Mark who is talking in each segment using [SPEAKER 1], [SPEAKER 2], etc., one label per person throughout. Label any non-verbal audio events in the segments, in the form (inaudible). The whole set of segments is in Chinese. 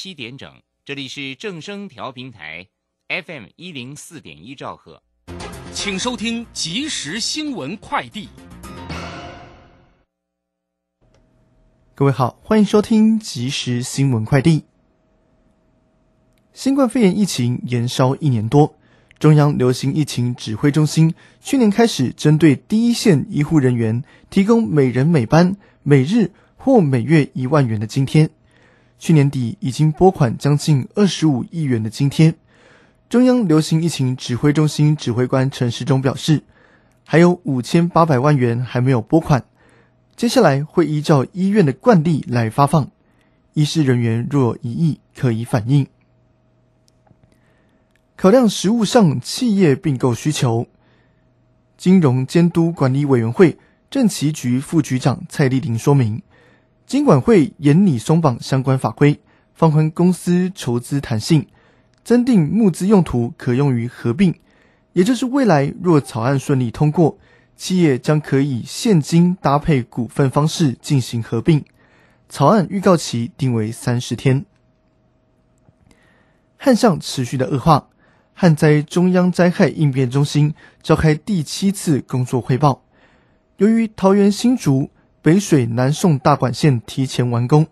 [SPEAKER 1] 七点整，这里是正声调频台，FM 一零四点一兆赫，
[SPEAKER 2] 请收听即时新闻快递。
[SPEAKER 3] 各位好，欢迎收听即时新闻快递。新冠肺炎疫情延烧一年多，中央流行疫情指挥中心去年开始针对第一线医护人员提供每人每班每日或每月一万元的津贴。去年底已经拨款将近二十五亿元的津贴。中央流行疫情指挥中心指挥官陈时中表示，还有五千八百万元还没有拨款，接下来会依照医院的惯例来发放。医师人员若有异议，可以反映。考量实务上企业并购需求，金融监督管理委员会政企局副局长蔡丽玲说明，金管会严拟松绑相关法规，放宽公司筹资弹性，增订募资用途可用于合并，也就是未来若草案顺利通过，企业将可以现金搭配股份方式进行合并。草案预告期定为三十天。旱象持续的恶化。旱灾中央灾害应变中心召开第七次工作汇报。由于桃园新竹北水南送大管线提前完工，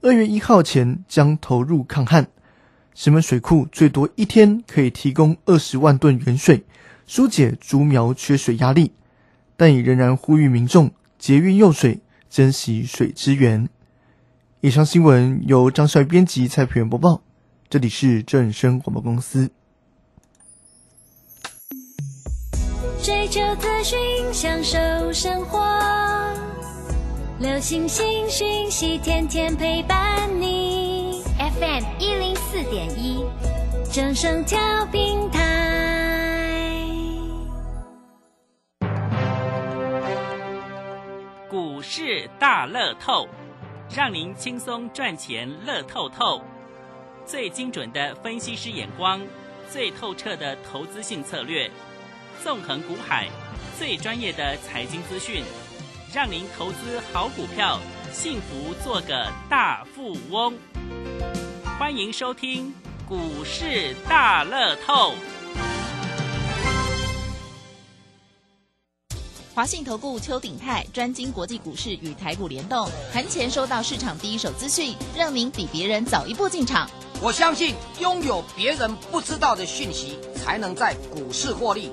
[SPEAKER 3] 二月一号前将投入抗旱。石门水库最多一天可以提供二十万吨原水，疏解竹苗缺水压力。但也仍然呼吁民众节约用水，珍惜水资源。以上新闻由张帅编辑、蔡培元播报。这里是正声广播公司。
[SPEAKER 4] 追求资讯，享受生活。流星星讯息，天天陪伴你。FM 一零四点一，正声调平台。
[SPEAKER 5] 股市大乐透，让您轻松赚钱乐透透。最精准的分析师眼光，最透彻的投资性策略。纵横股海，最专业的财经资讯，让您投资好股票，幸福做个大富翁。欢迎收听股市大乐透。
[SPEAKER 6] 华信投顾邱鼎泰专精国际股市与台股联动，盘前收到市场第一手资讯，让您比别人早一步进场。
[SPEAKER 7] 我相信拥有别人不知道的讯息，才能在股市获利。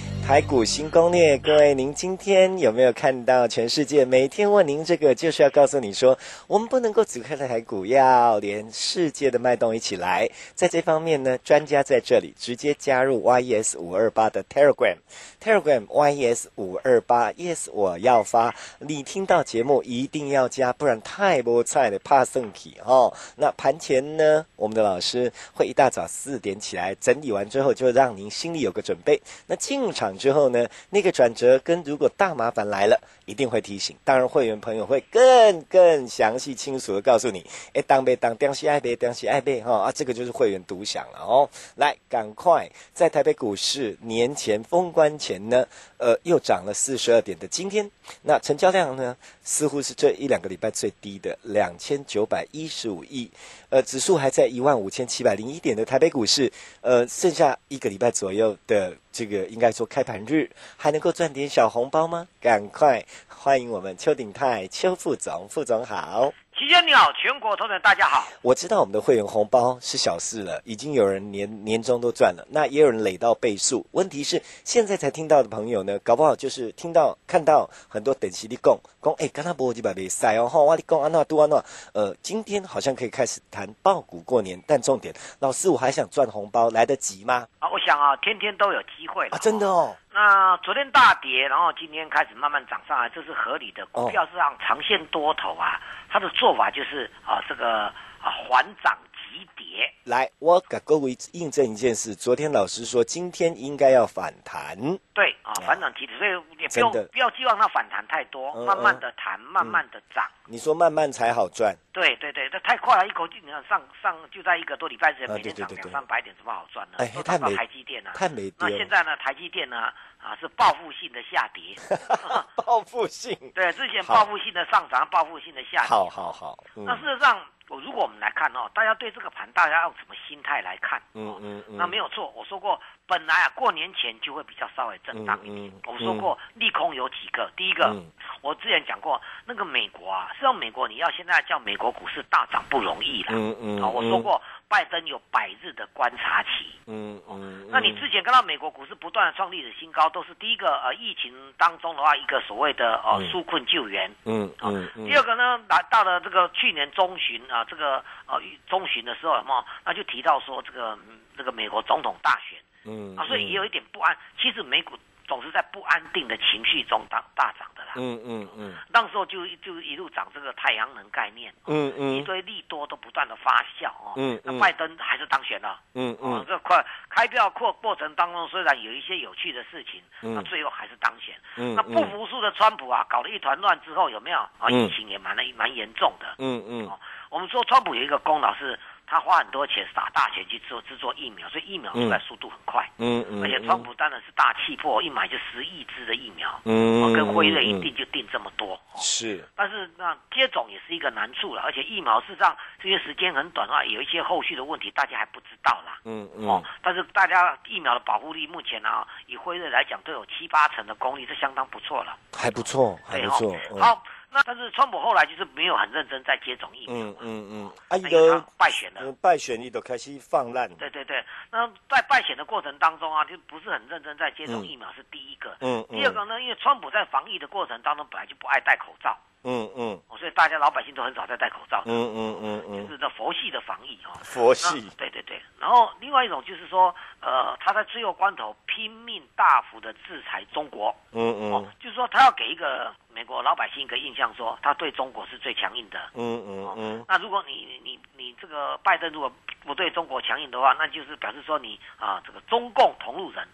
[SPEAKER 8] 台股新攻略，各位，您今天有没有看到全世界每天问您这个，就是要告诉你说，我们不能够只看台股，要连世界的脉动一起来。在这方面呢，专家在这里直接加入 YES 五二八的 Telegram，Telegram YES 五二八，Yes，我要发。你听到节目一定要加，不然太菠菜了，怕剩体哦。那盘前呢，我们的老师会一大早四点起来整理完之后，就让您心里有个准备。那进场。之后呢，那个转折跟如果大麻烦来了，一定会提醒。当然，会员朋友会更更详细清楚的告诉你，哎，当被当，当西爱被，当西爱被，哈啊，这个就是会员独享了哦。来，赶快在台北股市年前封关前呢，呃，又涨了四十二点的今天，那成交量呢，似乎是这一两个礼拜最低的两千九百一十五亿。呃，指数还在一万五千七百零一点的台北股市，呃，剩下一个礼拜左右的这个应该说开盘日，还能够赚点小红包吗？赶快欢迎我们邱鼎泰邱副总，副总好。
[SPEAKER 9] 齐先你好，全国同仁大家好。
[SPEAKER 8] 我知道我们的会员红包是小事了，已经有人年年终都赚了，那也有人累到倍数。问题是现在才听到的朋友呢，搞不好就是听到看到很多等息的供供，哎，刚刚播几百倍塞哦，吼，我的供安诺杜安诺，呃，今天好像可以开始谈爆股过年，但重点，老师我还想赚红包，来得及吗？
[SPEAKER 9] 啊，我想啊，天天都有机会
[SPEAKER 8] 啊，真的哦。
[SPEAKER 9] 那昨天大跌，然后今天开始慢慢涨上来，这是合理的。股票市场长线多头啊，它的做法就是啊，这个啊缓涨急急跌。
[SPEAKER 8] 来，我给各位印证一件事，昨天老师说今天应该要反弹，
[SPEAKER 9] 对啊，反涨急跌，所以也不用不要寄望它反弹太多，
[SPEAKER 8] 嗯
[SPEAKER 9] 慢慢的弹，慢慢的涨。
[SPEAKER 8] 你说慢慢才好赚，
[SPEAKER 9] 对对对，这太快了，一口气你看上上就在一个多礼拜之前，
[SPEAKER 8] 啊
[SPEAKER 9] 每天涨两三百点，怎么好赚呢？
[SPEAKER 8] 哎太没
[SPEAKER 9] 台积电啊，
[SPEAKER 8] 太没丢
[SPEAKER 9] 那现在呢，台积电呢啊是报复性的下跌，(laughs) (laughs)
[SPEAKER 8] 报复性，
[SPEAKER 9] 对，之前
[SPEAKER 8] 好
[SPEAKER 9] 报复性的上涨，报复性的下跌。
[SPEAKER 8] 好好好，嗯
[SPEAKER 9] 那事实上，我如果我们来看哦，大家对这个盘，大家用什么心态来看？
[SPEAKER 8] 嗯嗯嗯，
[SPEAKER 9] 那没有错，我说过，本来啊过年前就会比较稍微震荡一点。
[SPEAKER 8] 嗯嗯
[SPEAKER 9] 我说过利空有几个，第一个，
[SPEAKER 8] 嗯
[SPEAKER 9] 我之前讲过，那个美国啊，实际上美国你要现在叫美国股市大涨不容易了。
[SPEAKER 8] 嗯嗯
[SPEAKER 9] 啊，我说过，拜登有百日的观察期。
[SPEAKER 8] 嗯嗯，
[SPEAKER 9] 那你之前看到美国股市不断的创历史新高，都是第一个呃疫情当中的话，一个所谓的呃
[SPEAKER 8] 嗯
[SPEAKER 9] 纾困救援。
[SPEAKER 8] 嗯嗯嗯，
[SPEAKER 9] 第二个呢，来到了这个去年中旬啊，这个呃中旬的时候，有没有？那就提到说这个嗯这个美国总统大选
[SPEAKER 8] 嗯
[SPEAKER 9] 啊，所以也有一点不安。其实美股总是在不安定的情绪中大大涨的啦。
[SPEAKER 8] 嗯嗯嗯
[SPEAKER 9] 那时候就就一路涨这个太阳能概念，
[SPEAKER 8] 嗯嗯
[SPEAKER 9] 一
[SPEAKER 8] 嗯
[SPEAKER 9] 堆利多都不断的发酵哦。
[SPEAKER 8] 嗯嗯
[SPEAKER 9] 那拜登还是当选了。
[SPEAKER 8] 嗯
[SPEAKER 9] 哦
[SPEAKER 8] 嗯，
[SPEAKER 9] 这快开票过过程当中，虽然有一些有趣的事情，
[SPEAKER 8] 嗯
[SPEAKER 9] 那最后还是当选。
[SPEAKER 8] 嗯
[SPEAKER 9] 那不服输的川普啊，搞得一团乱之后，有没有啊？
[SPEAKER 8] 嗯
[SPEAKER 9] 疫情也蛮蛮严重的。
[SPEAKER 8] 嗯嗯
[SPEAKER 9] 哦，我们说川普有一个功劳是，他花很多钱撒大钱去做制作疫苗，所以疫苗出来速度很快。
[SPEAKER 8] 嗯嗯，
[SPEAKER 9] 而且川普当然是大气魄，一买就十亿支的疫苗，
[SPEAKER 8] 嗯
[SPEAKER 9] 哦跟辉瑞一
[SPEAKER 8] 嗯
[SPEAKER 9] 定就定这么多。哦
[SPEAKER 8] 是，
[SPEAKER 9] 但是那接种也是一个难处了，而且疫苗事实上这些时间很短的话，有一些后续的问题大家还不知道啦。
[SPEAKER 8] 嗯嗯
[SPEAKER 9] 哦
[SPEAKER 8] 嗯，
[SPEAKER 9] 但是大家疫苗的保护力目前啊，以辉瑞来讲都有七八成的功力，是相当不错了。
[SPEAKER 8] 还不错，还不错，嗯
[SPEAKER 9] 好，那但是川普后来就是没有很认真在接种疫苗，
[SPEAKER 8] 嗯嗯嗯，啊，伊
[SPEAKER 9] 因为他败选了。
[SPEAKER 8] 呃败选，你都开始放烂，
[SPEAKER 9] 对对对，那在败选的过程当中啊，就不是很认真在接种
[SPEAKER 8] 嗯。
[SPEAKER 9] 疫苗是第一个。
[SPEAKER 8] 嗯。
[SPEAKER 9] 第二个呢，因为川普在防疫的过程当中本来就不爱戴口罩，
[SPEAKER 8] 嗯嗯。
[SPEAKER 9] 哦所以大家老百姓都很少在戴口罩，
[SPEAKER 8] 嗯嗯嗯
[SPEAKER 9] 就
[SPEAKER 8] 嗯，
[SPEAKER 9] 是这佛系的防疫哦。
[SPEAKER 8] 佛系，
[SPEAKER 9] 对对对，然后另外一种就是说，呃，他在最后关头拼命大幅的制裁中国，
[SPEAKER 8] 嗯
[SPEAKER 9] 哦
[SPEAKER 8] 嗯，
[SPEAKER 9] 就是说他要给一个美国老百姓一个印象说，他对中国是最强硬的。
[SPEAKER 8] 嗯嗯嗯。
[SPEAKER 9] 那如果你你你这个拜登如果不对中国强硬的话，那就是表示说你啊这个中共同路人。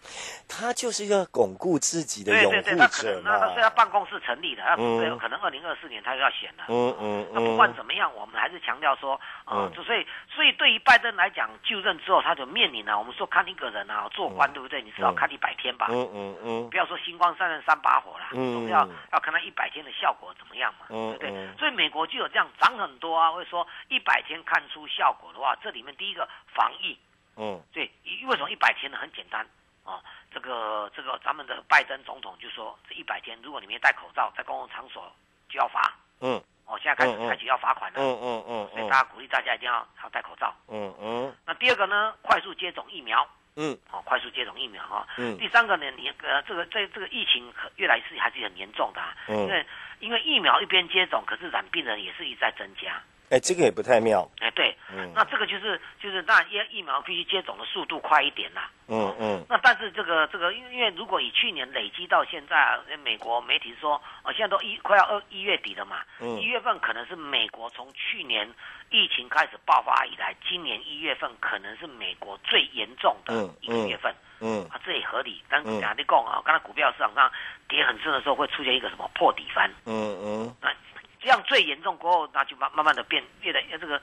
[SPEAKER 8] 他就是一个巩固自己的拥
[SPEAKER 9] 对对对，他可能那他是他
[SPEAKER 8] 嘛，
[SPEAKER 9] 办公室成立的，他
[SPEAKER 8] 嗯
[SPEAKER 9] 对可能二零二四年他又要选了。
[SPEAKER 8] 嗯嗯
[SPEAKER 9] 那不管
[SPEAKER 8] 嗯，
[SPEAKER 9] 怎么样，我们还是强调说，啊
[SPEAKER 8] 嗯，
[SPEAKER 9] 就所以所以对于拜登来讲，就任之后他就面临了，我们说看一个人啊，做官对不对？你至少看一百天吧，
[SPEAKER 8] 嗯嗯嗯
[SPEAKER 9] 不要说星光三人三把火啦，
[SPEAKER 8] 嗯
[SPEAKER 9] 总要要看他一百天的效果怎么样嘛，
[SPEAKER 8] 嗯
[SPEAKER 9] 对不对
[SPEAKER 8] 嗯？
[SPEAKER 9] 所以美国就有这样涨很多啊，会说一百天看出效果的话，这里面第一个防疫，
[SPEAKER 8] 嗯。
[SPEAKER 9] 对，为什么？一百天呢？很简单哦，这个这个咱们的拜登总统就说，这一百天如果你没戴口罩，在公共场所就要罚。
[SPEAKER 8] 嗯。
[SPEAKER 9] 哦，现在开始采取要罚款了，
[SPEAKER 8] 嗯嗯嗯
[SPEAKER 9] 所以大家鼓励大家一定要要戴口罩。
[SPEAKER 8] 嗯嗯。
[SPEAKER 9] 那第二个呢，快速接种疫苗，
[SPEAKER 8] 嗯。
[SPEAKER 9] 哦，快速接种疫苗哈、
[SPEAKER 8] 嗯。
[SPEAKER 9] 第三个呢，你呃这个这这个疫情可越来是还是很严重的、啊，
[SPEAKER 8] 嗯。
[SPEAKER 9] 因为因为疫苗一边接种，可是染病人也是一直在增加。
[SPEAKER 8] 哎，这个也不太妙，
[SPEAKER 9] 哎，对，
[SPEAKER 8] 嗯
[SPEAKER 9] 那这个就是就是那疫疫苗必须接种的速度快一点啦。
[SPEAKER 8] 嗯嗯
[SPEAKER 9] 那但是这个这个，因为因为如果以去年累积到现在啊，美国媒体说，呃，现在都一快要二一月底了嘛，
[SPEAKER 8] 嗯
[SPEAKER 9] 一月份可能是美国从去年疫情开始爆发以来，今年一月份可能是美国最严重的
[SPEAKER 8] 嗯
[SPEAKER 9] 一个月份。
[SPEAKER 8] 嗯
[SPEAKER 9] 啊，这也合理。但
[SPEAKER 8] 嗯
[SPEAKER 9] 讲你讲啊，刚才股票市场上跌很深的时候，会出现一个什么破底翻？
[SPEAKER 8] 嗯嗯
[SPEAKER 9] 那这样最严重过后，那就慢慢慢的变，越来这个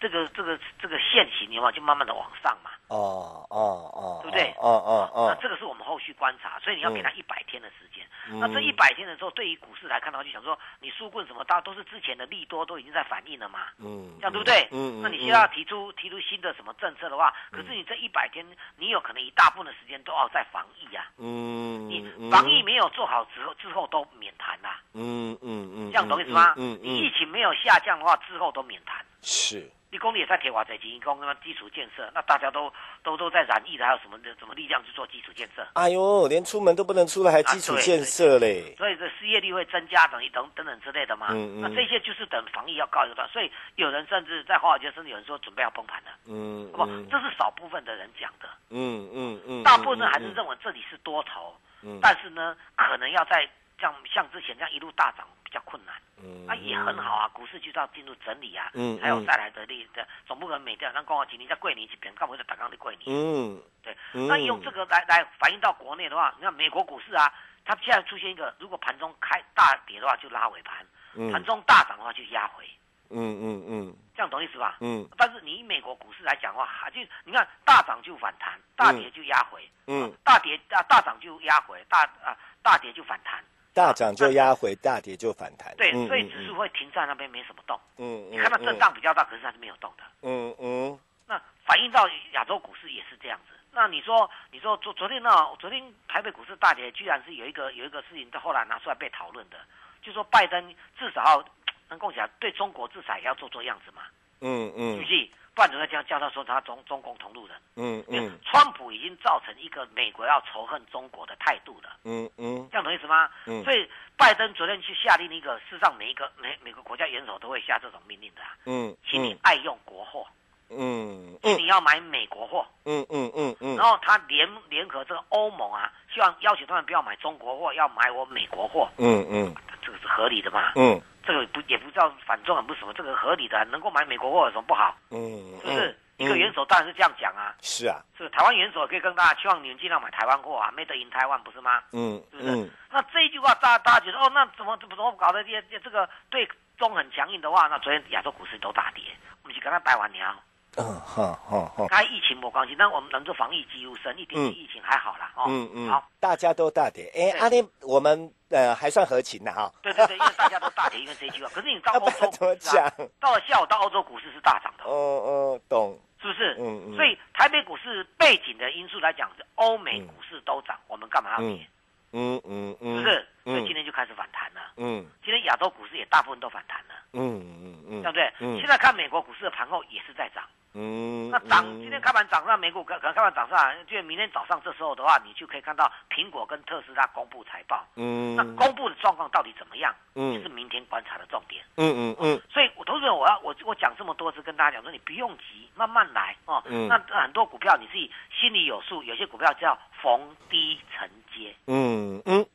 [SPEAKER 9] 这个这个这个线型有没有就慢慢的往上嘛？
[SPEAKER 8] 哦哦哦，
[SPEAKER 9] 对不对？
[SPEAKER 8] 哦哦哦。
[SPEAKER 9] 那
[SPEAKER 8] 哦，
[SPEAKER 9] 这个是我们后续观察，所以你要给他一百天的时那这一百天的时候，对于股市来看的话，就想说你纾困什么，大家都是之前的利多都已经在反映了嘛。
[SPEAKER 8] 嗯，
[SPEAKER 9] 这样对不对？
[SPEAKER 8] 嗯，
[SPEAKER 9] 那你现在要提出提出新的什么政策的话，可是你这一百天，你有可能一大部分的时间都要在防疫啊。
[SPEAKER 8] 嗯，
[SPEAKER 9] 你
[SPEAKER 8] 嗯
[SPEAKER 9] 防疫，没有做好之后，之后都免谈啦、
[SPEAKER 8] 嗯嗯嗯，
[SPEAKER 9] 这样懂意思吗？
[SPEAKER 8] 嗯
[SPEAKER 9] 你疫
[SPEAKER 8] 嗯，
[SPEAKER 9] 情没有下降的话，之后都免谈。
[SPEAKER 8] 是，
[SPEAKER 9] 你公里也在铁瓦在基工那基础建设，那大家都都都在染疫的，还有什么的什么力量去做基础建设？
[SPEAKER 8] 哎呦，连出门都不能出来，还基础建设嘞，
[SPEAKER 9] 所以这失业率会增加，等于等等等之类的嘛。
[SPEAKER 8] 嗯嗯。
[SPEAKER 9] 那这些就是等防疫要告一段，所以有人甚至在华尔街，甚至有人说准备要崩盘了，
[SPEAKER 8] 嗯
[SPEAKER 9] 好不？
[SPEAKER 8] 嗯。
[SPEAKER 9] 这是少部分的人讲的，
[SPEAKER 8] 嗯嗯嗯，
[SPEAKER 9] 大部分人还是认为这里是多头，
[SPEAKER 8] 嗯。
[SPEAKER 9] 但是呢，可能要在像像之前这样一路大涨，比较困难。
[SPEAKER 8] 嗯。
[SPEAKER 9] 啊，也很好啊，股市就是要进入整理啊，还有再来的利的，总不可能每天咱讲话今年在桂林一边，干嘛在打钢的桂林？
[SPEAKER 8] 嗯。
[SPEAKER 9] 对，
[SPEAKER 8] 嗯。
[SPEAKER 9] 那用这个来来反映到国内的话，你看美国股市啊，它现在出现一个，如果盘中开大跌的话，就拉尾盘；
[SPEAKER 8] 嗯。
[SPEAKER 9] 盘中大涨的话，就压回，
[SPEAKER 8] 嗯嗯嗯。
[SPEAKER 9] 这样懂意思吧？
[SPEAKER 8] 嗯。
[SPEAKER 9] 但是你以美国股市来讲的话，还就你看大涨就反弹，大跌就压回，
[SPEAKER 8] 嗯，
[SPEAKER 9] 大跌啊大涨就压回，大啊大跌就反弹。
[SPEAKER 8] 大涨就压回，大跌就反弹。
[SPEAKER 9] 对，
[SPEAKER 8] 嗯
[SPEAKER 9] 所以指数会停在那边没什么动。
[SPEAKER 8] 嗯，
[SPEAKER 9] 你看到震荡比较大，可是它是没有动的。
[SPEAKER 8] 嗯嗯
[SPEAKER 9] 那反映到亚洲股市也是这样子。那你说，你说昨昨天呢？昨天台北股市大跌，居然是有一个有一个事情，到后来拿出来被讨论的，就说拜登至少能共享对中国制裁也要做做样子嘛，
[SPEAKER 8] 嗯嗯
[SPEAKER 9] 是不是？不然怎么会叫叫他说他中中共同路人？
[SPEAKER 8] 嗯嗯。
[SPEAKER 9] 川普已经造成一个美国要仇恨中国的态度了，
[SPEAKER 8] 嗯嗯。
[SPEAKER 9] 这样懂意思吗？
[SPEAKER 8] 嗯。
[SPEAKER 9] 所以拜登昨天去下令一个，事实上每一个每每个国家元首都会下这种命令的、啊，
[SPEAKER 8] 嗯
[SPEAKER 9] 请你爱用国货，
[SPEAKER 8] 嗯
[SPEAKER 9] 请你要买美国货。
[SPEAKER 8] 嗯嗯嗯嗯。
[SPEAKER 9] 然后他联联合这个欧盟啊，希望要求他们不要买中国货，要买我美国货，
[SPEAKER 8] 嗯嗯。
[SPEAKER 9] 这个是合理的嘛？
[SPEAKER 8] 嗯。
[SPEAKER 9] 这个不也不知道反中，很不什么，这个合理的，能够买美国货有什么不好？
[SPEAKER 8] 嗯，
[SPEAKER 9] 是不是？一个元首当然是这样讲啊，
[SPEAKER 8] 是啊，
[SPEAKER 9] 是台湾元首也可以跟大家希望你们尽量买台湾货啊，Made in 台湾不是吗？
[SPEAKER 8] 嗯
[SPEAKER 9] 是不是？
[SPEAKER 8] 嗯
[SPEAKER 9] 那这一句话，大家大家觉得哦，那怎么怎么怎么搞的？这这这个对中很强硬的话，那昨天亚洲股市都大跌，我们去跟他掰完了。
[SPEAKER 8] 嗯好好好，
[SPEAKER 9] 跟疫情没关系，但我们能做防疫几乎深，一点点
[SPEAKER 8] 嗯
[SPEAKER 9] 疫情还好啦。哦，
[SPEAKER 8] 嗯嗯
[SPEAKER 9] 好，，
[SPEAKER 8] 大家都大跌，哎，
[SPEAKER 9] 对
[SPEAKER 8] 阿弟，我们呃还算合情的哈，
[SPEAKER 9] 对对对，因为大家都大跌，因为这一句话。(laughs) 可是你到
[SPEAKER 8] 要不
[SPEAKER 9] 欧洲
[SPEAKER 8] 怎么
[SPEAKER 9] 股市啊
[SPEAKER 8] 讲？
[SPEAKER 9] 到了下午到欧洲股市是大涨的
[SPEAKER 8] 哦，哦，懂，
[SPEAKER 9] 是不是？
[SPEAKER 8] 嗯嗯
[SPEAKER 9] 所以台北股市背景的因素来讲，是欧美股市都涨，我们干嘛要跌？
[SPEAKER 8] 嗯嗯嗯，
[SPEAKER 9] 是不是？
[SPEAKER 8] 嗯
[SPEAKER 9] 所以今天就开始反弹了。
[SPEAKER 8] 嗯
[SPEAKER 9] 今天亚洲股市也大部分都反弹了，
[SPEAKER 8] 嗯嗯嗯，
[SPEAKER 9] 对不对？
[SPEAKER 8] 嗯
[SPEAKER 9] 现在看美国股市的盘后也是在涨。
[SPEAKER 8] 嗯，
[SPEAKER 9] 那涨，
[SPEAKER 8] 嗯
[SPEAKER 9] 今天开盘涨上，美股可可能开盘涨上，就明天早上这时候的话，你就可以看到苹果跟特斯拉公布财报。
[SPEAKER 8] 嗯，
[SPEAKER 9] 那公布的状况到底怎么样？
[SPEAKER 8] 嗯
[SPEAKER 9] 是明天观察的重点。
[SPEAKER 8] 嗯嗯嗯
[SPEAKER 9] 所以，我投资人，我要我我讲这么多次，跟大家讲说，你不用急，慢慢来哦。
[SPEAKER 8] 嗯
[SPEAKER 9] 那那很多股票你自己心里有数，有些股票叫逢低承接，
[SPEAKER 8] 嗯嗯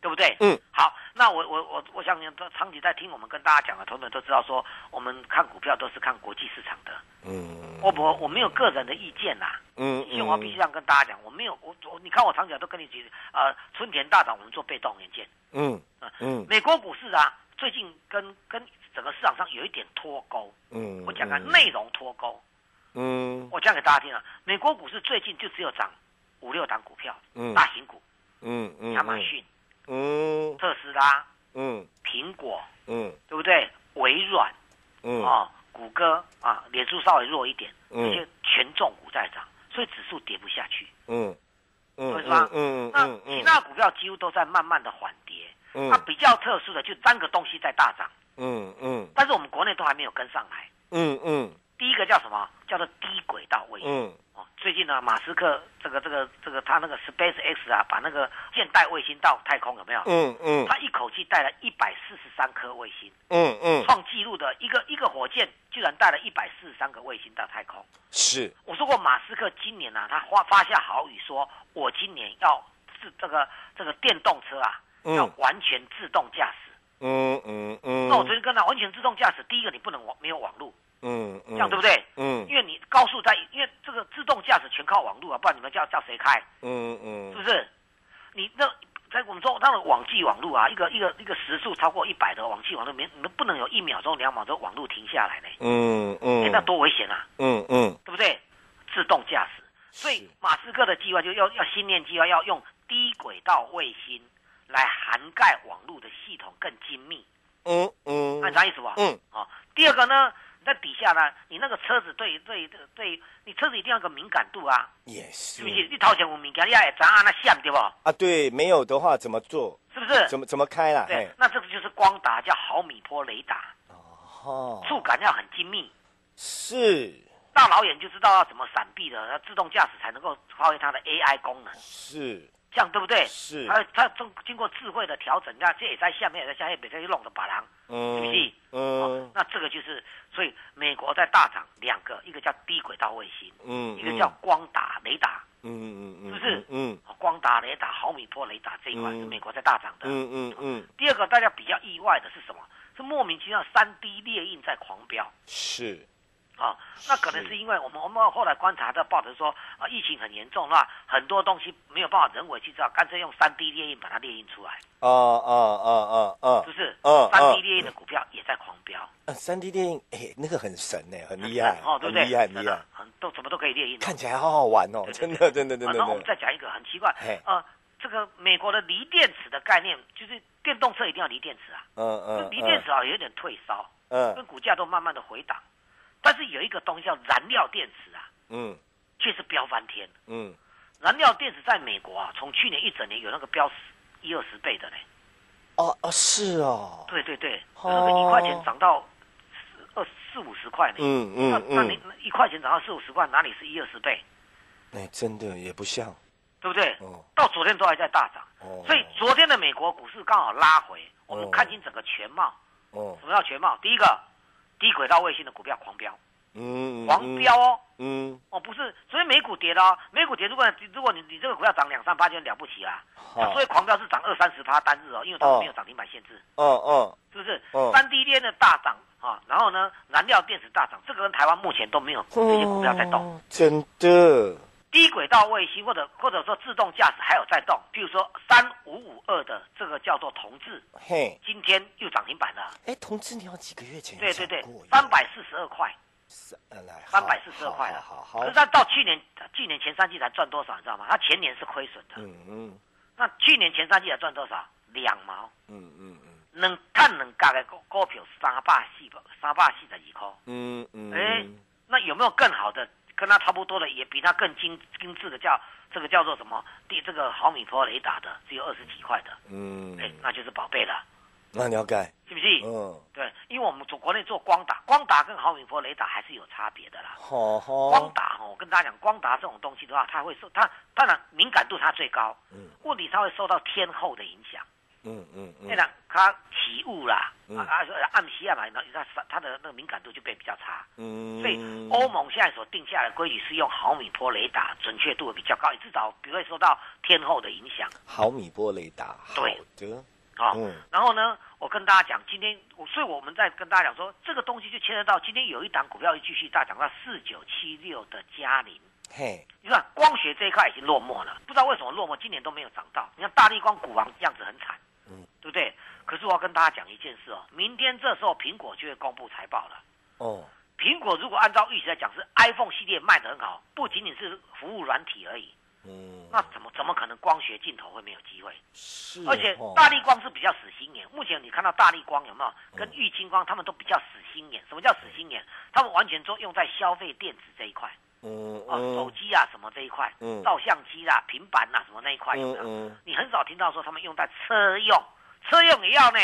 [SPEAKER 9] 对不对？
[SPEAKER 8] 嗯。
[SPEAKER 9] 好，那我我我我相信长期在听我们跟大家讲的投资人都知道说，我们看股票都是看国际市场的。
[SPEAKER 8] 嗯，
[SPEAKER 9] 我我我没有个人的意见啦。
[SPEAKER 8] 嗯
[SPEAKER 9] 因为我必须这样跟大家讲，我没有我我你看我长期都跟你讲，呃，春田大涨，我们做被动元件。
[SPEAKER 8] 嗯嗯
[SPEAKER 9] 美国股市啊，最近跟跟整个市场上有一点脱钩。
[SPEAKER 8] 嗯，
[SPEAKER 9] 我讲个内容脱钩，
[SPEAKER 8] 嗯
[SPEAKER 9] 我讲给大家听啊。美国股市最近就只有涨五六档股票，
[SPEAKER 8] 嗯
[SPEAKER 9] 大型股，
[SPEAKER 8] 嗯嗯，
[SPEAKER 9] 亚马逊、
[SPEAKER 8] 嗯
[SPEAKER 9] 特斯拉、
[SPEAKER 8] 嗯
[SPEAKER 9] 苹果，
[SPEAKER 8] 嗯
[SPEAKER 9] 对不对？微软
[SPEAKER 8] 嗯
[SPEAKER 9] 啊、谷歌啊，脸书稍微弱一点，
[SPEAKER 8] 嗯
[SPEAKER 9] 这些权重股在涨，所以指数跌不下去。
[SPEAKER 8] 嗯嗯嗯
[SPEAKER 9] 那其他股票几乎都在慢慢的缓跌。
[SPEAKER 8] 嗯
[SPEAKER 9] 那比较特殊的就三个东西在大涨，
[SPEAKER 8] 嗯嗯
[SPEAKER 9] 但是我们国内都还没有跟上来。
[SPEAKER 8] 嗯嗯
[SPEAKER 9] 第一个叫什么？叫做低轨道卫星。
[SPEAKER 8] 嗯
[SPEAKER 9] 哦，最近呢，马斯克这个这个这个他那个 Space X 啊，把那个舰带卫星到太空有没有？
[SPEAKER 8] 嗯嗯
[SPEAKER 9] 他一口气带了一百四十三颗卫星，
[SPEAKER 8] 嗯嗯，
[SPEAKER 9] 创纪录的一个一个火箭居然带了一百四十三个卫星到太空。
[SPEAKER 8] 是
[SPEAKER 9] 我说过，马斯克今年呢、啊，他发发下豪语说，我今年要自这个这个电动车啊，
[SPEAKER 8] 嗯
[SPEAKER 9] 要完全自动驾驶。
[SPEAKER 8] 嗯嗯嗯，
[SPEAKER 9] 那我昨天跟他完全自动驾驶，第一个你不能网没有网络，
[SPEAKER 8] 嗯嗯
[SPEAKER 9] 这样对不对？
[SPEAKER 8] 嗯
[SPEAKER 9] 因为你高速在，因为这个自动驾驶全靠网络啊，不然你们叫叫谁开？
[SPEAKER 8] 嗯嗯。
[SPEAKER 9] 是不是？你那在我们说那个网际网络啊，一个一个一个时速超过一百的网际网络，没你们不能有一秒钟、两秒钟网络停下来呢，
[SPEAKER 8] 嗯
[SPEAKER 9] 哎，
[SPEAKER 8] 嗯
[SPEAKER 9] 那多危险啊，
[SPEAKER 8] 嗯嗯。
[SPEAKER 9] 对不对？自动驾驶，所以马斯克的计划就要要新念计划，要用低轨道卫星来涵盖网络的系统更精密，
[SPEAKER 8] 嗯嗯，
[SPEAKER 9] 那你啥意思吧？
[SPEAKER 8] 嗯。
[SPEAKER 9] 哦，第二个呢，在底下呢，你那个车子对对对对，你车子一定要有个敏感度啊，
[SPEAKER 8] 也是
[SPEAKER 9] 是不是？你头前有物件，你也会知啊那闪对不？
[SPEAKER 8] 啊，对，没有的话怎么做？
[SPEAKER 9] 是不是？
[SPEAKER 8] 怎么怎么开啦？
[SPEAKER 9] 对，，那这个就是光达叫毫米波雷达，
[SPEAKER 8] 哦，
[SPEAKER 9] 触感要很精密，
[SPEAKER 8] 是
[SPEAKER 9] 大老远就知道要怎么闪避的，那自动驾驶才能够发挥它的 AI 功能，
[SPEAKER 8] 是
[SPEAKER 9] 这样对不对？
[SPEAKER 8] 是，
[SPEAKER 9] 它它经经过智慧的调整，那这也在下面，也在下面，每天去弄的把郎，
[SPEAKER 8] 嗯
[SPEAKER 9] 是不是？哦
[SPEAKER 8] 嗯，
[SPEAKER 9] 那这个就是，所以美国在大涨两个，一个叫低轨道卫星，
[SPEAKER 8] 嗯，
[SPEAKER 9] 一个叫光达雷达，
[SPEAKER 8] 嗯嗯嗯，
[SPEAKER 9] 是不是
[SPEAKER 8] 嗯
[SPEAKER 9] 哦光达雷达、毫米波雷达这一块是
[SPEAKER 8] 嗯
[SPEAKER 9] 美国在大涨的。
[SPEAKER 8] 嗯嗯嗯，
[SPEAKER 9] 第二个大家比较意外的是什么？是莫名其妙三 D 列印在狂飙。
[SPEAKER 8] 是，
[SPEAKER 9] 啊，那可能是。因为我们我们后来观察到报纸说啊，疫情很严重，那很多东西没有办法人为去知道，干脆用三 D 列印把它列印出来，
[SPEAKER 8] 哦哦哦哦哦
[SPEAKER 9] 是不，是？
[SPEAKER 8] 嗯
[SPEAKER 9] 三 D
[SPEAKER 8] 嗯
[SPEAKER 9] 列印的股票也在狂飙，
[SPEAKER 8] 呃三 D 列印，哎，那个很神呢，很厉害，
[SPEAKER 9] 哦，对不对？
[SPEAKER 8] 很厉害，厉害，，
[SPEAKER 9] 很都什么都可以列印哦，
[SPEAKER 8] 看起来好好玩哦，真的，真的，真的，
[SPEAKER 9] 啊然后我们，再讲一个很奇怪
[SPEAKER 8] 嘿，
[SPEAKER 9] 呃，这个美国的锂电池的概念，就是电动车一定要锂电池啊，
[SPEAKER 8] 嗯嗯
[SPEAKER 9] 锂电池啊有点退烧，
[SPEAKER 8] 嗯。
[SPEAKER 9] 跟股价都慢慢的回档，但是有一个东西叫燃料电池啊，
[SPEAKER 8] 嗯
[SPEAKER 9] 却是飙翻天。
[SPEAKER 8] 嗯，
[SPEAKER 9] 燃料电池在美国啊，从去年一整年有那个飙一二十倍的嘞。
[SPEAKER 8] 哦哦是哦，
[SPEAKER 9] 对对对，
[SPEAKER 8] 哦
[SPEAKER 9] 那个一块钱涨到四二四五十块呢。
[SPEAKER 8] 嗯
[SPEAKER 9] 那
[SPEAKER 8] 嗯
[SPEAKER 9] 那你
[SPEAKER 8] 嗯，
[SPEAKER 9] 一块钱涨到四五十块，哪里是一二十倍？
[SPEAKER 8] 哎，真的也不像，
[SPEAKER 9] 对不对？
[SPEAKER 8] 哦
[SPEAKER 9] 到昨天都还在大涨，
[SPEAKER 8] 哦，
[SPEAKER 9] 所以昨天的美国股市刚好拉回，我们
[SPEAKER 8] 哦
[SPEAKER 9] 看清整个全貌。
[SPEAKER 8] 哦，
[SPEAKER 9] 什么叫全貌？第一个，低轨道卫星的股票狂飙，
[SPEAKER 8] 嗯，
[SPEAKER 9] 狂飙哦。
[SPEAKER 8] 嗯，
[SPEAKER 9] 哦，不是，所以美股跌了、哦，美股跌，如果如果你你这个股票涨两三八就了不起啦，
[SPEAKER 8] 好。
[SPEAKER 9] 所以狂飙是涨二三十趴单日哦，因为它
[SPEAKER 8] 们
[SPEAKER 9] 没有涨停板限制。
[SPEAKER 8] 哦哦，
[SPEAKER 9] 是不是？
[SPEAKER 8] 嗯
[SPEAKER 9] 三 D 链的大涨啊，然后呢，燃料电池大涨，这个跟台湾目前都没有这些股票在动。
[SPEAKER 8] 哦，真的，
[SPEAKER 9] 低轨道卫星或者或者说自动驾驶还有在动，譬如说三五五二的这个叫做同志，
[SPEAKER 8] 嘿，
[SPEAKER 9] 今天又涨停板了。
[SPEAKER 8] 哎，同志，你要几个月前
[SPEAKER 9] 对对对三百四十二块，
[SPEAKER 8] 三来
[SPEAKER 9] 三百四十二块了。
[SPEAKER 8] 好好好，
[SPEAKER 9] 可是它到去年去年前三季才赚多少，你知道吗？它前年是亏损的。
[SPEAKER 8] 嗯嗯
[SPEAKER 9] 那去年前三季才赚多少？两毛，
[SPEAKER 8] 嗯嗯嗯
[SPEAKER 9] 两碳两角的股股票三百四三百四十二块。
[SPEAKER 8] 嗯嗯，
[SPEAKER 9] 哎那有没有更好的，跟它差不多的，也比它更精精致的叫这个叫做什么？第这个毫米波雷达的，只有二十几块的，
[SPEAKER 8] 嗯，
[SPEAKER 9] 哎、那就是宝贝了，
[SPEAKER 8] 那了解，
[SPEAKER 9] 是不是？
[SPEAKER 8] 嗯，
[SPEAKER 9] 对，因为我们做国内做光打，光打跟毫米波雷达还是有差别的啦。
[SPEAKER 8] 好好，
[SPEAKER 9] 光打哈，我跟大家讲，光打这种东西的话，它会受它当然敏感度它最高，
[SPEAKER 8] 嗯
[SPEAKER 9] 物理它会受到天候的影响。
[SPEAKER 8] 嗯嗯嗯，
[SPEAKER 9] 那然它起雾啦，
[SPEAKER 8] 嗯
[SPEAKER 9] 啊啊暗西亚嘛，那它它的那个敏感度就变比较差。
[SPEAKER 8] 嗯，
[SPEAKER 9] 所以欧盟现在所定下来的规矩是用毫米波雷达，准确度比较高，至少不会受到天候的影响
[SPEAKER 8] 毫米波雷达，好
[SPEAKER 9] 对
[SPEAKER 8] 的，
[SPEAKER 9] 啊。
[SPEAKER 8] 嗯
[SPEAKER 9] 然后呢，我跟大家讲，今天我所以我们在跟大家讲说，这个东西就牵涉到今天有一档股票继续大涨到四九七六的嘉陵。
[SPEAKER 8] 嘿，
[SPEAKER 9] 你看光学这一块已经落寞了，不知道为什么落寞，今年都没有涨到。你看大力光股王样子很惨，
[SPEAKER 8] 嗯，
[SPEAKER 9] 对不对？可是我要跟大家讲一件事哦，明天这时候苹果就会公布财报了。
[SPEAKER 8] 哦，
[SPEAKER 9] 苹果如果按照预期来讲，是 iPhone 系列卖得很好，不仅仅是服务软体而已，
[SPEAKER 8] 嗯，
[SPEAKER 9] 那怎么怎么可能光学镜头会没有机会？
[SPEAKER 8] 是，
[SPEAKER 9] 而且
[SPEAKER 8] 哦
[SPEAKER 9] 大力光是比较死心眼，目前你看到大力光有没有跟玉清光他们都比较死心眼？什么叫死心眼？他们完全都用在消费电子这一块
[SPEAKER 8] 嗯
[SPEAKER 9] 啊，手
[SPEAKER 8] 嗯
[SPEAKER 9] 机啊什么这一块，
[SPEAKER 8] 嗯
[SPEAKER 9] 照相机啦、平板呐、什么那一块有没有？
[SPEAKER 8] 嗯嗯，
[SPEAKER 9] 你很少听到说他们用在车用，车用也要呢，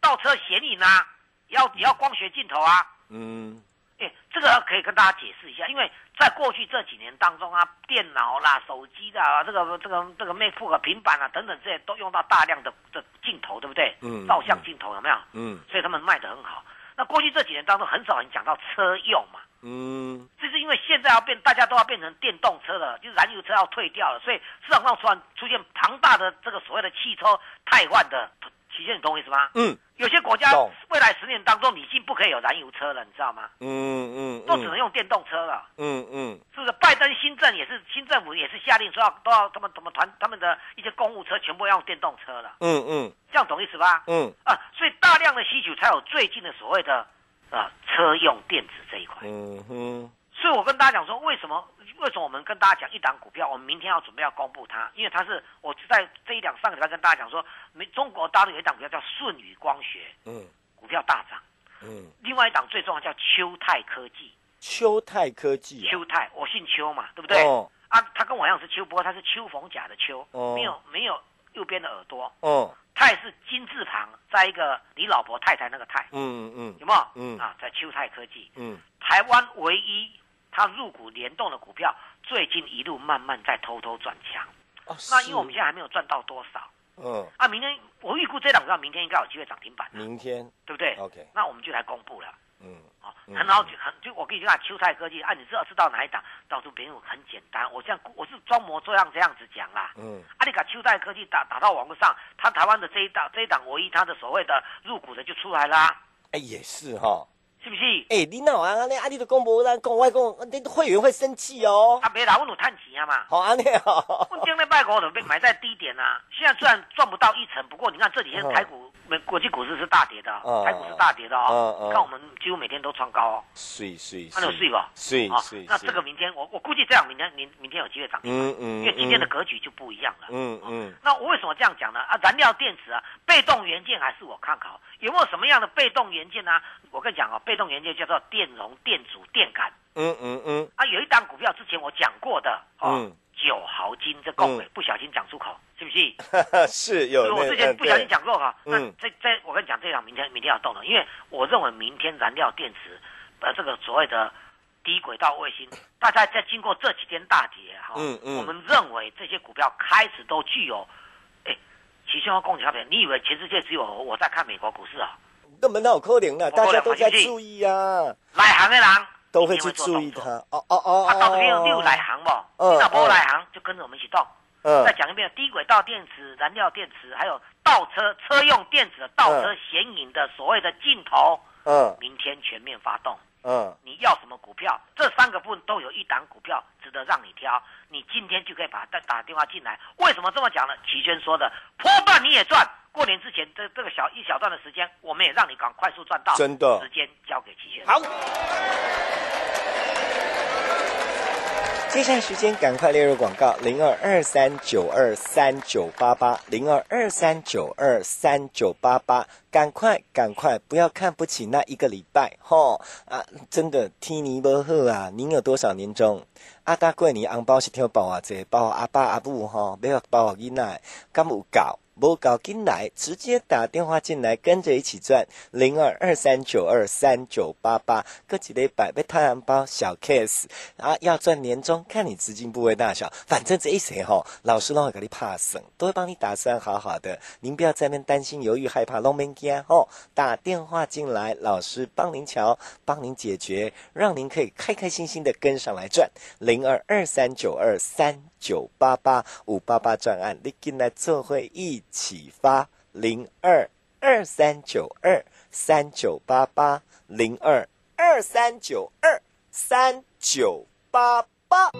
[SPEAKER 9] 倒车显影啊，也要也要光学镜头啊。
[SPEAKER 8] 嗯
[SPEAKER 9] 哎，这个可以跟大家解释一下，因为在过去这几年当中啊，电脑啦、手机啦、这个这个这个 MacBook 平板啊等等这些都用到大量的的镜头，对不对？
[SPEAKER 8] 嗯
[SPEAKER 9] 照相镜头有没有？
[SPEAKER 8] 嗯
[SPEAKER 9] 所以他们卖得很好。那过去这几年当中，很少人讲到车用嘛，
[SPEAKER 8] 嗯
[SPEAKER 9] 这是因为现在要变，大家都要变成电动车了，就是燃油车要退掉了，所以市场上突然出现庞大的这个所谓的汽车汰换的期限，你懂我意思吗？
[SPEAKER 8] 嗯
[SPEAKER 9] 有些国家未来十年当中，你已经不可以有燃油车了，你知道吗？
[SPEAKER 8] 嗯嗯，
[SPEAKER 9] 都只能用电动车了。
[SPEAKER 8] 嗯嗯
[SPEAKER 9] 是不是？拜登新政也是新政府也是下令说要都要他们怎么团他们的一些公务车全部要用电动车了，
[SPEAKER 8] 嗯嗯
[SPEAKER 9] 这样懂意思吧？
[SPEAKER 8] 嗯
[SPEAKER 9] 啊，所以大量的需求才有最近的所谓的啊车用电子这一块。
[SPEAKER 8] 嗯哼，
[SPEAKER 9] 所以我跟大家讲说，为什么为什么我们跟大家讲一档股票，我们明天要准备要公布它，因为它是我在这一两上个礼拜跟大家讲说，没中国大陆有一档股票叫舜宇光学，
[SPEAKER 8] 嗯
[SPEAKER 9] 股票大涨；
[SPEAKER 8] 嗯，
[SPEAKER 9] 另外一档最重要叫秋泰科技，
[SPEAKER 8] 秋泰科技啊，
[SPEAKER 9] 秋泰我姓邱嘛，对不对？
[SPEAKER 8] 哦。
[SPEAKER 9] 啊，他跟我一样是秋，不过他是秋逢甲的秋，
[SPEAKER 8] 哦。
[SPEAKER 9] 没有没有右边的耳朵，
[SPEAKER 8] 哦，
[SPEAKER 9] 泰是金字旁，在一个你老婆太太那个泰，
[SPEAKER 8] 嗯嗯。
[SPEAKER 9] 有没有？
[SPEAKER 8] 嗯。
[SPEAKER 9] 啊，在秋泰科技，
[SPEAKER 8] 嗯。
[SPEAKER 9] 台湾唯一它入股联动的股票，最近一路慢慢在偷偷转强。
[SPEAKER 8] 哦，
[SPEAKER 9] 那因为我们现在还没有赚到多少
[SPEAKER 8] 嗯，
[SPEAKER 9] 啊，明天我预估这两个明天应该有机会涨停板、啊，
[SPEAKER 8] 明天
[SPEAKER 9] 对不对
[SPEAKER 8] ？OK，
[SPEAKER 9] 那我们就来公布了。
[SPEAKER 8] 嗯
[SPEAKER 9] 哦，
[SPEAKER 8] 嗯
[SPEAKER 9] 很好，就很就我跟你讲，秋菜科技啊，你知道知道哪一档？到处别人很简单，我这样我是装模作样这样子讲啦。
[SPEAKER 8] 嗯
[SPEAKER 9] 啊，你把秋菜科技打打到网络上，他台湾的这一档这一档唯一他的所谓的入股的就出来啦，
[SPEAKER 8] 哎，也是哈。
[SPEAKER 9] 是不是？
[SPEAKER 8] 哎，你哪啊？安尼啊，你都讲无咱讲外讲，你会员会生气哦。
[SPEAKER 9] 啊，没啦，我有趁钱啊嘛。
[SPEAKER 8] 好安尼哦。
[SPEAKER 9] 我今天拜五都被买在低点啊，现在虽然赚不到一成，不过你看这几天台股、美国际股市是大跌的，
[SPEAKER 8] 嗯
[SPEAKER 9] 台股是大跌的哦。
[SPEAKER 8] 嗯嗯
[SPEAKER 9] 看我们几乎每天都创高哦，
[SPEAKER 8] 是是
[SPEAKER 9] 那有睡吧？啊
[SPEAKER 8] 水水。
[SPEAKER 9] 那这个明天我我估计这样，明天明明天有机会涨停，
[SPEAKER 8] 嗯嗯，
[SPEAKER 9] 因为今天的格局就不一样了。
[SPEAKER 8] 嗯嗯
[SPEAKER 9] 那我为什么这样讲呢？啊，燃料电池啊，被动元件还是我看好。有没有什么样的被动元件呢、我跟你讲哦，被动元件叫做电容、电阻、电感
[SPEAKER 8] 嗯嗯嗯
[SPEAKER 9] 啊。有一档股票之前我讲过的哦，
[SPEAKER 8] 嗯
[SPEAKER 9] 九毫金这共
[SPEAKER 8] 嗯。
[SPEAKER 9] 不小心讲出口，是不是？(laughs)
[SPEAKER 8] 嗯，是有那
[SPEAKER 9] 我之前不小心
[SPEAKER 8] 对
[SPEAKER 9] 讲过哈，那
[SPEAKER 8] 嗯
[SPEAKER 9] 这这我跟你讲，这场明天明天要动了，因为我认为明天燃料电池，呃，这个所谓的低轨道卫星，(laughs) 大家在经过这几天大跌哈，我们认为这些股票开始都具有，哎，其实要供给你以为全世界只有我在看美国股市啊？
[SPEAKER 8] 根本哪有可能的，大家都在注意啊，
[SPEAKER 9] 内行的人
[SPEAKER 8] 都会去注意它。哦哦哦
[SPEAKER 9] 啊，到这边有
[SPEAKER 8] 哦，
[SPEAKER 9] 六来行不？
[SPEAKER 8] 嗯
[SPEAKER 9] 你哪波
[SPEAKER 8] 嗯
[SPEAKER 9] 来行就跟着我们一起动。
[SPEAKER 8] 嗯
[SPEAKER 9] 再讲一遍，低轨道电池、燃料电池，还有倒车车用电子的倒车显影的所谓的镜头，
[SPEAKER 8] 嗯
[SPEAKER 9] 明天全面发动。
[SPEAKER 8] 嗯
[SPEAKER 9] 你要什么股票？这三个部分都有一档股票值得让你挑，你今天就可以把它打电话进来。为什么这么讲呢？齐轩说的，波段你也赚。过年之前这这个小一小段的时间，我们也让你赶快速赚到。
[SPEAKER 8] 真的
[SPEAKER 9] 时间交给齐轩。
[SPEAKER 8] 好。接下来时间赶快列入广告，零二二三九二三九八八，零二二三九二三九八八，赶快赶快，不要看不起那一个礼拜吼啊！真的天年不好啊！您有多少年终？啊，大过年红包是听包啊，这包阿爸阿母吼，要包囡仔，敢有够？无搞进来，直接打电话进来，跟着一起赚零二二三九二三九八八，各几礼拜被太阳包小 case 啊，要赚年终，看你资金部位大小，反正这一些吼，老师都会给你怕省，都会帮你打算好好的，您不要在那边担心、犹豫、害怕，拢免惊吼，打电话进来，老师帮您瞧，帮您解决，让您可以开开心心的跟上来赚。零二二三九二三。九八八五八八专案，你进来做会议启发零二二三九二三九八八零二二三九二三九八八。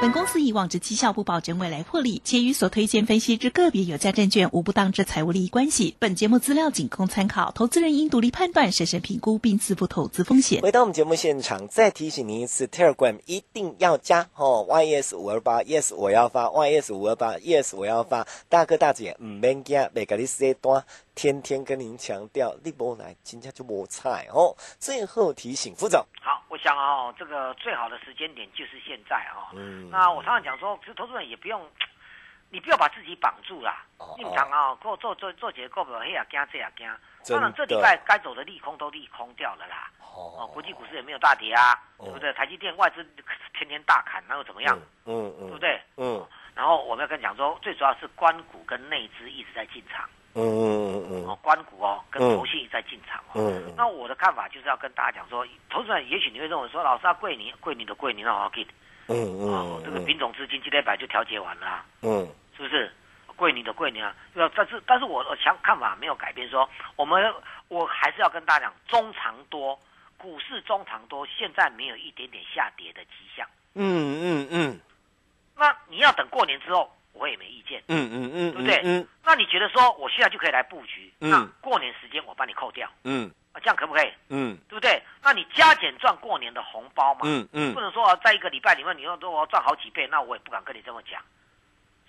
[SPEAKER 10] 本公司以往之绩效不保证未来获利，且与所推荐分析之个别有价证券无不当之财务利益关系。本节目资料仅供参考，投资人应独立判断、审慎评估并自负投资风险。
[SPEAKER 8] 回到我们节目现场，再提醒您一次，Telegram 一定要加哦，YS 五二八，Yes 我要发，YS 五二八，Yes 我要发。大哥大姐唔免惊，别给你塞单，天天跟您强调，立波来，今天就摸菜哦。最后提醒副总，
[SPEAKER 9] 好，我想哦，这个最好的时间点就是现在哦。
[SPEAKER 8] 嗯
[SPEAKER 9] 那我常常讲说，其实投资人也不用，(tsk) 你不要把自己绑住啦。
[SPEAKER 8] 哦
[SPEAKER 9] 你们讲啊，做做做做几个股票，黑也惊，这也惊。当然，这礼拜该走的利空都利空掉了啦。哦，国际股市也没有大跌啊，
[SPEAKER 8] 哦
[SPEAKER 9] 对不对？台积电外资 (laughs) 天天大砍，那又怎么样？
[SPEAKER 8] 嗯嗯
[SPEAKER 9] 对不对？
[SPEAKER 8] 嗯
[SPEAKER 9] 然后我们要跟你讲说，最主要是关股跟内资一直在进场
[SPEAKER 8] 嗯嗯嗯
[SPEAKER 9] 哦，关股哦跟
[SPEAKER 8] 嗯。
[SPEAKER 9] 投信在进场哦。
[SPEAKER 8] 嗯嗯。
[SPEAKER 9] 那我的看法就是要跟大家讲说，投资人也许你会认为说，老师啊，桂林桂林的桂林那我给
[SPEAKER 8] 嗯
[SPEAKER 9] 哦，这个品种资金今天百就调节完了啊、
[SPEAKER 8] 嗯。
[SPEAKER 9] 是不是？桂林的桂林啊，要但是但是我我想看法没有改变说，我们我还是要跟大家讲，中长多股市中长多现在没有一点点下跌的迹象。
[SPEAKER 8] 嗯嗯嗯。
[SPEAKER 9] 那你要等过年之后，我也没意见，
[SPEAKER 8] 嗯嗯嗯，
[SPEAKER 9] 对不对？
[SPEAKER 8] 嗯
[SPEAKER 9] 那你觉得说我现在就可以来布局？
[SPEAKER 8] 嗯
[SPEAKER 9] 那过年时间我帮你扣掉，
[SPEAKER 8] 嗯
[SPEAKER 9] 啊，这样可不可以？
[SPEAKER 8] 嗯
[SPEAKER 9] 对不对？那你加减赚过年的红包嘛？
[SPEAKER 8] 嗯嗯
[SPEAKER 9] 不能说啊，在一个礼拜里面你要说我赚好几倍，那我也不敢跟你这么讲，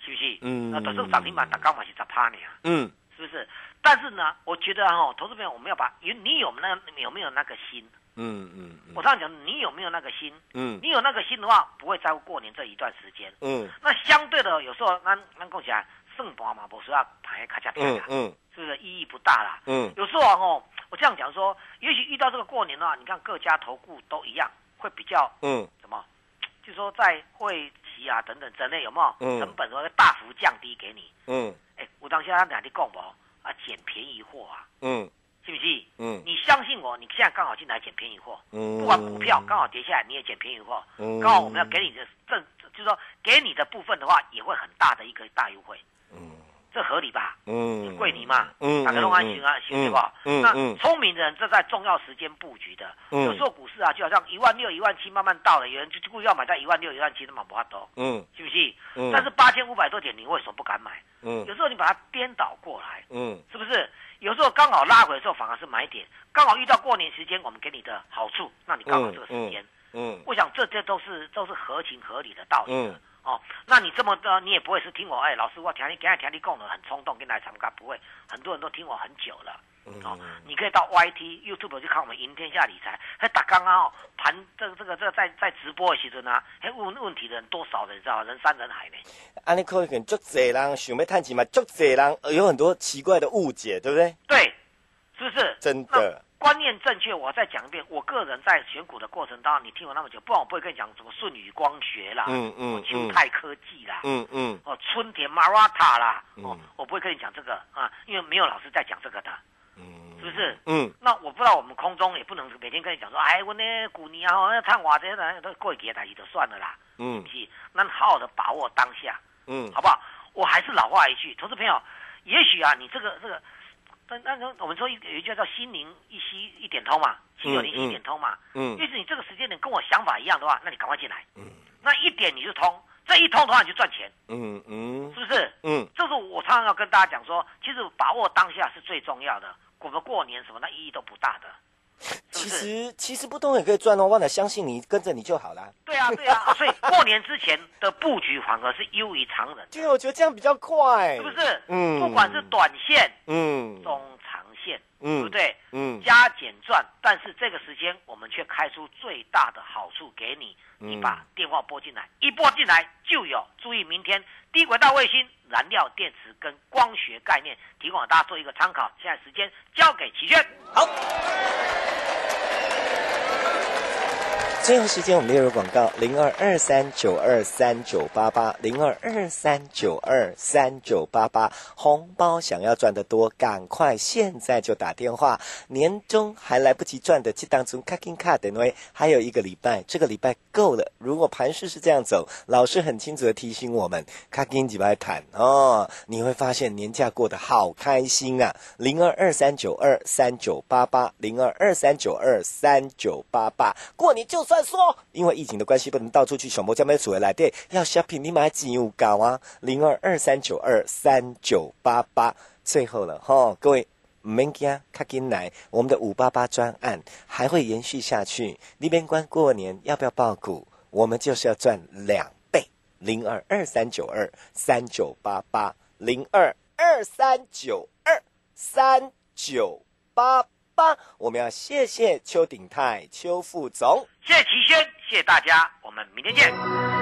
[SPEAKER 9] 是不是？
[SPEAKER 8] 嗯
[SPEAKER 9] 那等这涨停板打刚好是十趴呢，
[SPEAKER 8] 嗯
[SPEAKER 9] 是不是？但是呢，我觉得哈、投资朋友我们要把有你有那有没有那个心？
[SPEAKER 8] 嗯嗯
[SPEAKER 9] 我常常讲，你有没有那个心？
[SPEAKER 8] 嗯
[SPEAKER 9] 你有那个心的话，不会在乎过年这一段时间。
[SPEAKER 8] 嗯
[SPEAKER 9] 那相对的，有时候那那讲起来，胜盘嘛，不是要排卡加
[SPEAKER 8] 嗯
[SPEAKER 9] 跳
[SPEAKER 8] 嗯
[SPEAKER 9] 是不是意义不大啦？
[SPEAKER 8] 嗯
[SPEAKER 9] 有时候啊，哦，我这样讲说，也许遇到这个过年的话，你看各家投顾都一样，会比较
[SPEAKER 8] 嗯
[SPEAKER 9] 什么？就说在会期啊等等之类有没有？
[SPEAKER 8] 嗯
[SPEAKER 9] 成本会大幅降低给你。
[SPEAKER 8] 嗯
[SPEAKER 9] 哎，我当下他哪里讲不？啊，捡便宜货啊，
[SPEAKER 8] 嗯
[SPEAKER 9] 信不信？
[SPEAKER 8] 嗯。
[SPEAKER 9] 你相信我，你现在刚好进来捡便宜货，
[SPEAKER 8] 嗯。
[SPEAKER 9] 不管股票刚好跌下来，你也捡便宜货，
[SPEAKER 8] 嗯。
[SPEAKER 9] 刚好我们要给你的正，就是说给你的部分的话，也会很大的一个大优惠，
[SPEAKER 8] 嗯。
[SPEAKER 9] 这合理吧？
[SPEAKER 8] 嗯，
[SPEAKER 9] 贵你嘛，
[SPEAKER 8] 嗯
[SPEAKER 9] 大家都安行啊，行对吧？
[SPEAKER 8] 嗯那
[SPEAKER 9] 聪明的人，这在重要时间布局的。
[SPEAKER 8] 嗯。
[SPEAKER 9] 有时候股市啊，就好像一万六、一万七慢慢到了，有人就故意要买在一万六、一万七，那么不怕多，
[SPEAKER 8] 嗯。
[SPEAKER 9] 信不信？
[SPEAKER 8] 嗯。
[SPEAKER 9] 但是八千五百多点，你为什么不敢买？
[SPEAKER 8] 嗯。
[SPEAKER 9] 有时候你把它颠倒过来，
[SPEAKER 8] 嗯。
[SPEAKER 9] 是不是？有时候刚好拉回的时候反而是买点，刚好遇到过年时间，我们给你的好处，那你刚好这个时间，
[SPEAKER 8] 嗯
[SPEAKER 9] 我想这这都是都是合情合理的道理的。
[SPEAKER 8] 嗯
[SPEAKER 9] 哦，那你这么的，你也不会是听我哎，老师我听你刚才听你讲的很冲动，跟来参加不会，很多人都听我很久了。
[SPEAKER 8] 嗯
[SPEAKER 9] 哦，你可以到 YT、YouTube 去看我们赢天下理财，还打刚刚哦盘这个这个这个在在直播的时阵啊，还问问题的人多少人知道吗？人山人海呢。
[SPEAKER 8] 安尼可能足侪人想要探钱嘛，足侪人呃有很多奇怪的误解，对不对？
[SPEAKER 9] 对，是不是？
[SPEAKER 8] 真的，
[SPEAKER 9] 观念正确，我再讲一遍。我个人在选股的过程当中，你听我那么久，不然我不会跟你讲什么舜宇光学啦，
[SPEAKER 8] 嗯嗯
[SPEAKER 9] 哦秋泰科技啦，
[SPEAKER 8] 嗯嗯
[SPEAKER 9] 哦，春田 Marata 啦，哦
[SPEAKER 8] 嗯，
[SPEAKER 9] 我不会跟你讲这个啊，因为没有老师在讲这个的，
[SPEAKER 8] 嗯
[SPEAKER 9] 是不是？
[SPEAKER 8] 嗯。
[SPEAKER 9] 那我不知道我们空中也不能每天跟你讲说，哎，我那股你啊，那看我这些都过几个台就算了啦，
[SPEAKER 8] 嗯。
[SPEAKER 9] 是，那好好的把握当下，
[SPEAKER 8] 嗯。
[SPEAKER 9] 好不好？我还是老话一句，投资朋友，也许啊，你这个这个，但但是我们说有一句叫心灵一息一点通嘛，心有灵犀一点通嘛，
[SPEAKER 8] 嗯。
[SPEAKER 9] 意思你这个时间点跟我想法一样的话，那你赶快进来，
[SPEAKER 8] 嗯。
[SPEAKER 9] 那一点你就通，这一通的话你就赚钱，
[SPEAKER 8] 嗯嗯。
[SPEAKER 9] 是不是？
[SPEAKER 8] 嗯。
[SPEAKER 9] 这是我常常要跟大家讲说，其实把握当下是最重要的。我们过年什么那意义都不大的，
[SPEAKER 8] 其实其实不懂也可以赚哦，忘了相信你，跟着你就好啦。
[SPEAKER 9] 对啊对啊，啊所以过年之前的布局反而是优于常人，
[SPEAKER 8] 对，我觉得这样比较快，
[SPEAKER 9] 是不是？
[SPEAKER 8] 嗯。
[SPEAKER 9] 不管是短线、
[SPEAKER 8] 嗯。
[SPEAKER 9] 中
[SPEAKER 8] 嗯
[SPEAKER 9] 对不对？
[SPEAKER 8] 嗯
[SPEAKER 9] 加减赚，但是这个时间我们却开出最大的好处给你，你
[SPEAKER 8] 嗯
[SPEAKER 9] 把电话拨进来，一拨进来就有。注意，明天低轨道卫星、燃料电池跟光学概念，提供给大家做一个参考。现在时间交给齐轩。
[SPEAKER 8] 好。最后时间我们列入广告零二二三九二三九八八零二二三九二三九八八，红包想要赚得多，赶快现在就打电话。年终还来不及赚的，这当中卡金卡等位还有一个礼拜，这个礼拜够了。如果盘势是这样走，老师很清楚的提醒我们，卡金几百谈哦，你会发现年假过得好开心啊！零二二三九二三九八八零二二三九二三九八八，过年就算说，因为疫情的关系，不能到处去小魔家买主的来电，要 shopping 你买几有高啊？零二二三九二三九八八，最后了哈，各位。唔免惊，卡紧来，我们的五八八专案还会延续下去。那边关过年要不要报股？我们就是要赚两倍。零二二三九二三九八八，零二二三九二三九八吧。我们要谢谢邱鼎泰邱副总。
[SPEAKER 9] 谢谢齐轩，谢谢大家，我们明天见。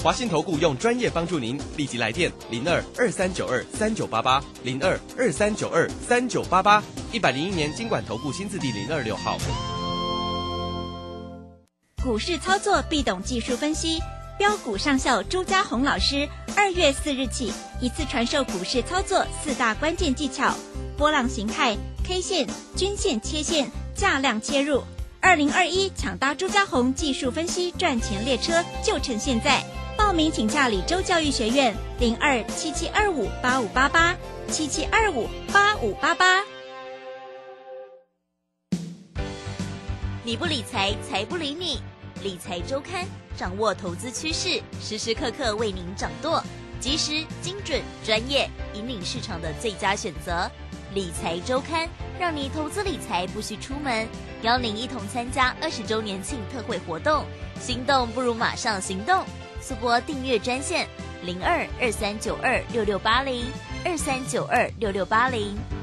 [SPEAKER 11] 华信投顾用专业帮助您，立即来电零二二三九二三九八八零二二三九二三九八八，一百零一年经管投顾新字第零二六号。
[SPEAKER 12] 股市操作必懂技术分析，标股上校朱家红老师二月四日起一次传授股市操作四大关键技巧：波浪形态、K 线、均线、切线、价量切入。二零二一抢搭朱家红技术分析赚钱列车，就趁现在！报名请洽李州教育学院零二七七二五八五八八七七二五八五八八。
[SPEAKER 13] 你不理财，财不理你。理财周刊掌握投资趋势，时时刻刻为您掌舵，及时、精准、专业，引领市场的最佳选择。理财周刊让你投资理财不需出门，邀您一同参加二十周年庆特惠活动。心动不如马上行动，速拨订阅专线零二二三九二六六八零二三九二六六八零。